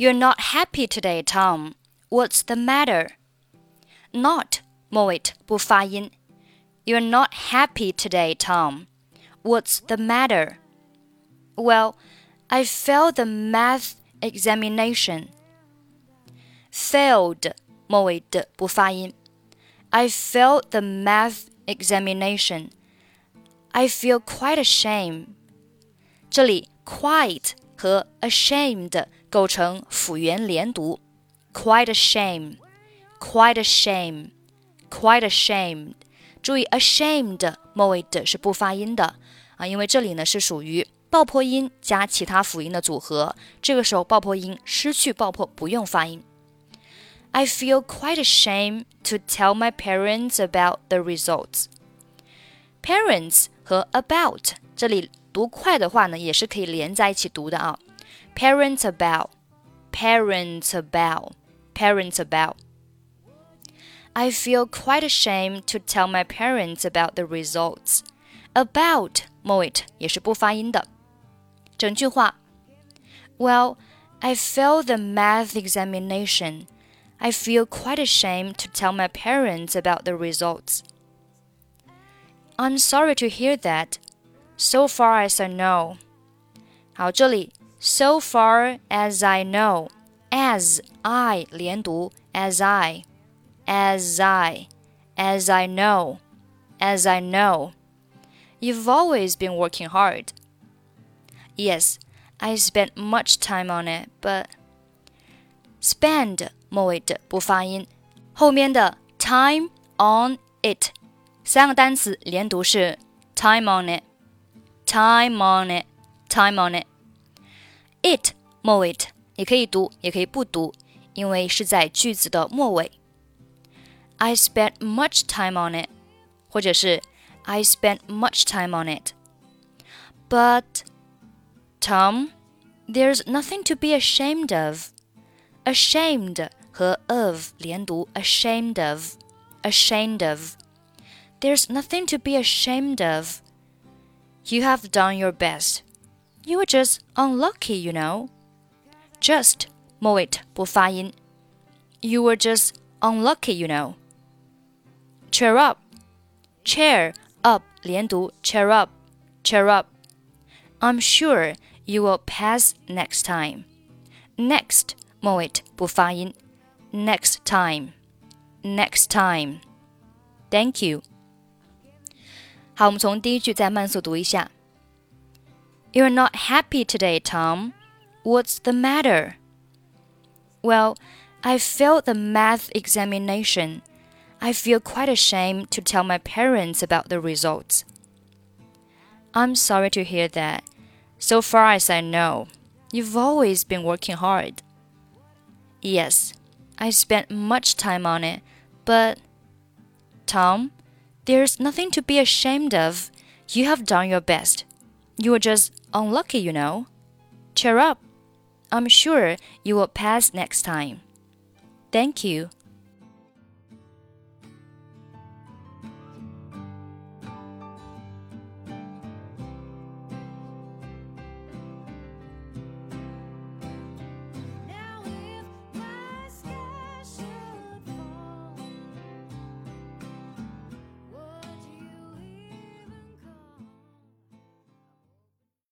You're not happy today, Tom. What's the matter? Not 末尾不发音。You're not happy today, Tom. What's the matter? Well, I failed the math examination. Failed 末尾的不发音。I failed the math examination. I feel quite ashamed. 这里 quite 和 ashamed 构成辅元连读，quite ashamed, quite ashamed, quite ashamed。注意 ashamed 末尾的是不发音的啊，因为这里呢是属于爆破音加其他辅音的组合，这个时候爆破音失去爆破，不用发音。I feel quite ashamed to tell my parents about the results. Parents 和 about 这里读快的话呢，也是可以连在一起读的啊。 Parents about, parents about, parents about. I feel quite ashamed to tell my parents about the results. About 末尾也是不发音的。整句话，Well, I failed the math examination. I feel quite ashamed to tell my parents about the results. I'm sorry to hear that. So far as I know. 好，这里 so far as I know, as I 连读 as I, as I, as I know, as I know. You've always been working hard. Yes, I spent much time on it, but spend 末尾的不发音，后面的 time on it 三个单词连读是 time on it，time on it，time on it。 it 末尾也可以读，也可以不读，因为是在句子的末尾。I spent much time on it，或者是 I spent much time on it。But Tom, there's nothing to be ashamed of. Ashamed 和 of 连读，ashamed of, ashamed of. There's nothing to be ashamed of. You have done your best. You were just unlucky, you know. Just 末尾不发音。You were just unlucky, you know. Cheer up, cheer up 连读，cheer up, cheer up. I'm sure you will pass next time. Next 末尾不发音。Next time, next time. Thank you. 好，我们从第一句再慢速读一下。 You're not happy today, Tom. What's the matter? Well, I failed the math examination. I feel quite ashamed to tell my parents about the results. I'm sorry to hear that. So far as I know, you've always been working hard. Yes, I spent much time on it, but. Tom, there's nothing to be ashamed of. You have done your best. You were just unlucky, you know. Cheer up. I'm sure you will pass next time. Thank you.